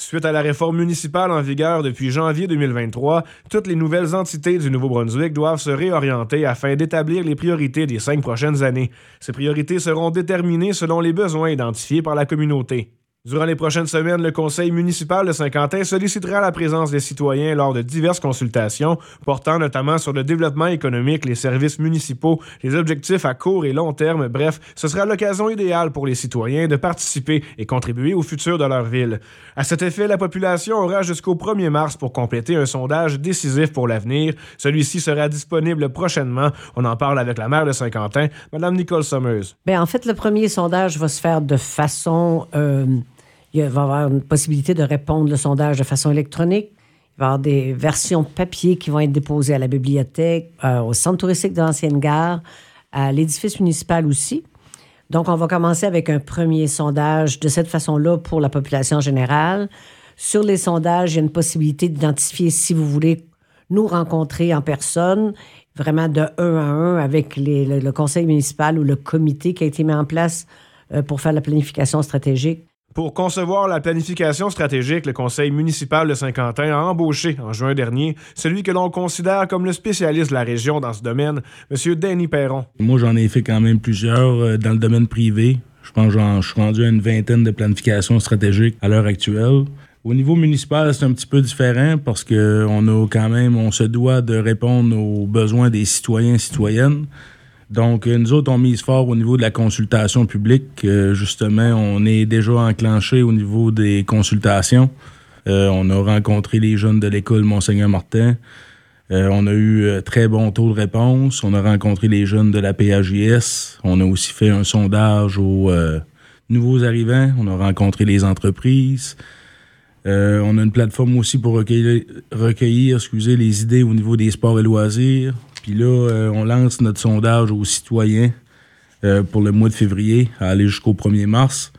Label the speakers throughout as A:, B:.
A: Suite à la réforme municipale en vigueur depuis janvier 2023, toutes les nouvelles entités du Nouveau-Brunswick doivent se réorienter afin d'établir les priorités des cinq prochaines années. Ces priorités seront déterminées selon les besoins identifiés par la communauté. Durant les prochaines semaines, le conseil municipal de Saint-Quentin sollicitera la présence des citoyens lors de diverses consultations portant notamment sur le développement économique, les services municipaux, les objectifs à court et long terme. Bref, ce sera l'occasion idéale pour les citoyens de participer et contribuer au futur de leur ville. À cet effet, la population aura jusqu'au 1er mars pour compléter un sondage décisif pour l'avenir. Celui-ci sera disponible prochainement. On en parle avec la maire de Saint-Quentin, Mme Nicole Summers.
B: Bien, en fait, le premier sondage va se faire de façon... Euh, il va y avoir une possibilité de répondre le sondage de façon électronique. Il va y avoir des versions papier qui vont être déposées à la bibliothèque, euh, au centre touristique de l'ancienne gare, à l'édifice municipal aussi. Donc, on va commencer avec un premier sondage de cette façon-là pour la population générale. Sur les sondages, il y a une possibilité d'identifier si vous voulez nous rencontrer en personne, vraiment de un à un avec le, conseil municipal ou le comité qui a été mis en place euh, pour faire la planification stratégique.
A: Pour concevoir la planification stratégique, le conseil municipal de Saint-Quentin a embauché en juin dernier celui que l'on considère comme le spécialiste de la région dans ce domaine, M. Danny Perron.
C: Moi, j'en ai fait quand même plusieurs euh, dans le domaine privé. Je pense que je suis rendu à une vingtaine de planifications stratégiques à l'heure actuelle. Au niveau municipal, c'est un petit peu différent parce qu'on a quand même, on se doit de répondre aux besoins des citoyens et citoyennes. Donc, euh, nous autres, on mise fort au niveau de la consultation publique. Euh, justement, on est déjà enclenché au niveau des consultations. Euh, on a rencontré les jeunes de l'école Monseigneur Martin. on a eu très bon taux de réponse. On a rencontré les jeunes de la PAJS. On a aussi fait un sondage aux nouveaux arrivants. On a rencontré les entreprises. on a une plateforme aussi pour recueillir, recueillir excusez, les idées au niveau des sports et loisirs. Puis là, euh, on lance notre sondage aux citoyens euh, pour le mois de février, aller jusqu'au 1er mars.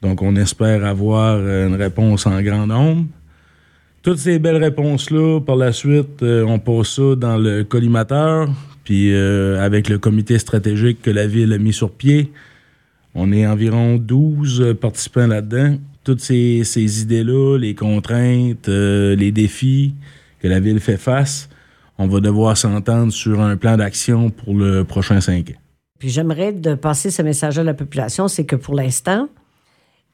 C: Donc, on espère avoir euh, une réponse en grand nombre. Toutes ces belles réponses-là, par la suite, on passe ça dans le collimateur, puis avec le comité stratégique que la ville a mis sur pied. On est environ 12 participants là-dedans. Toutes ces, ces idées-là, les contraintes, les défis que la ville fait face, on va devoir s'entendre sur un plan d'action pour le prochain cinq ans.
B: Puis j'aimerais de passer ce message à la population, c'est que pour l'instant,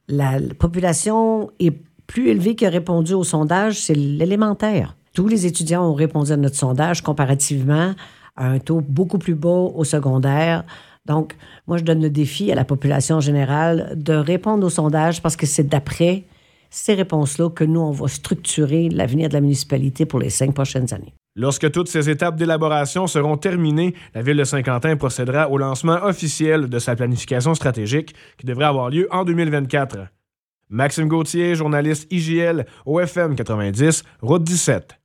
B: la population est plus élevée qui a répondu au sondage, c'est l'élémentaire. Tous les étudiants ont répondu à notre sondage comparativement à un taux beaucoup plus bas au secondaire. Donc, moi, je donne le défi à la population générale de répondre au sondage parce que c'est d'après ces réponses-là que nous, on va structurer l'avenir de la municipalité pour les cinq prochaines années.
A: Lorsque toutes ces étapes d'élaboration seront terminées, la ville de Saint-Quentin procédera au lancement officiel de sa planification stratégique qui devrait avoir lieu en 2024. Maxime Gauthier, journaliste IGL, OFM 90, Route 17.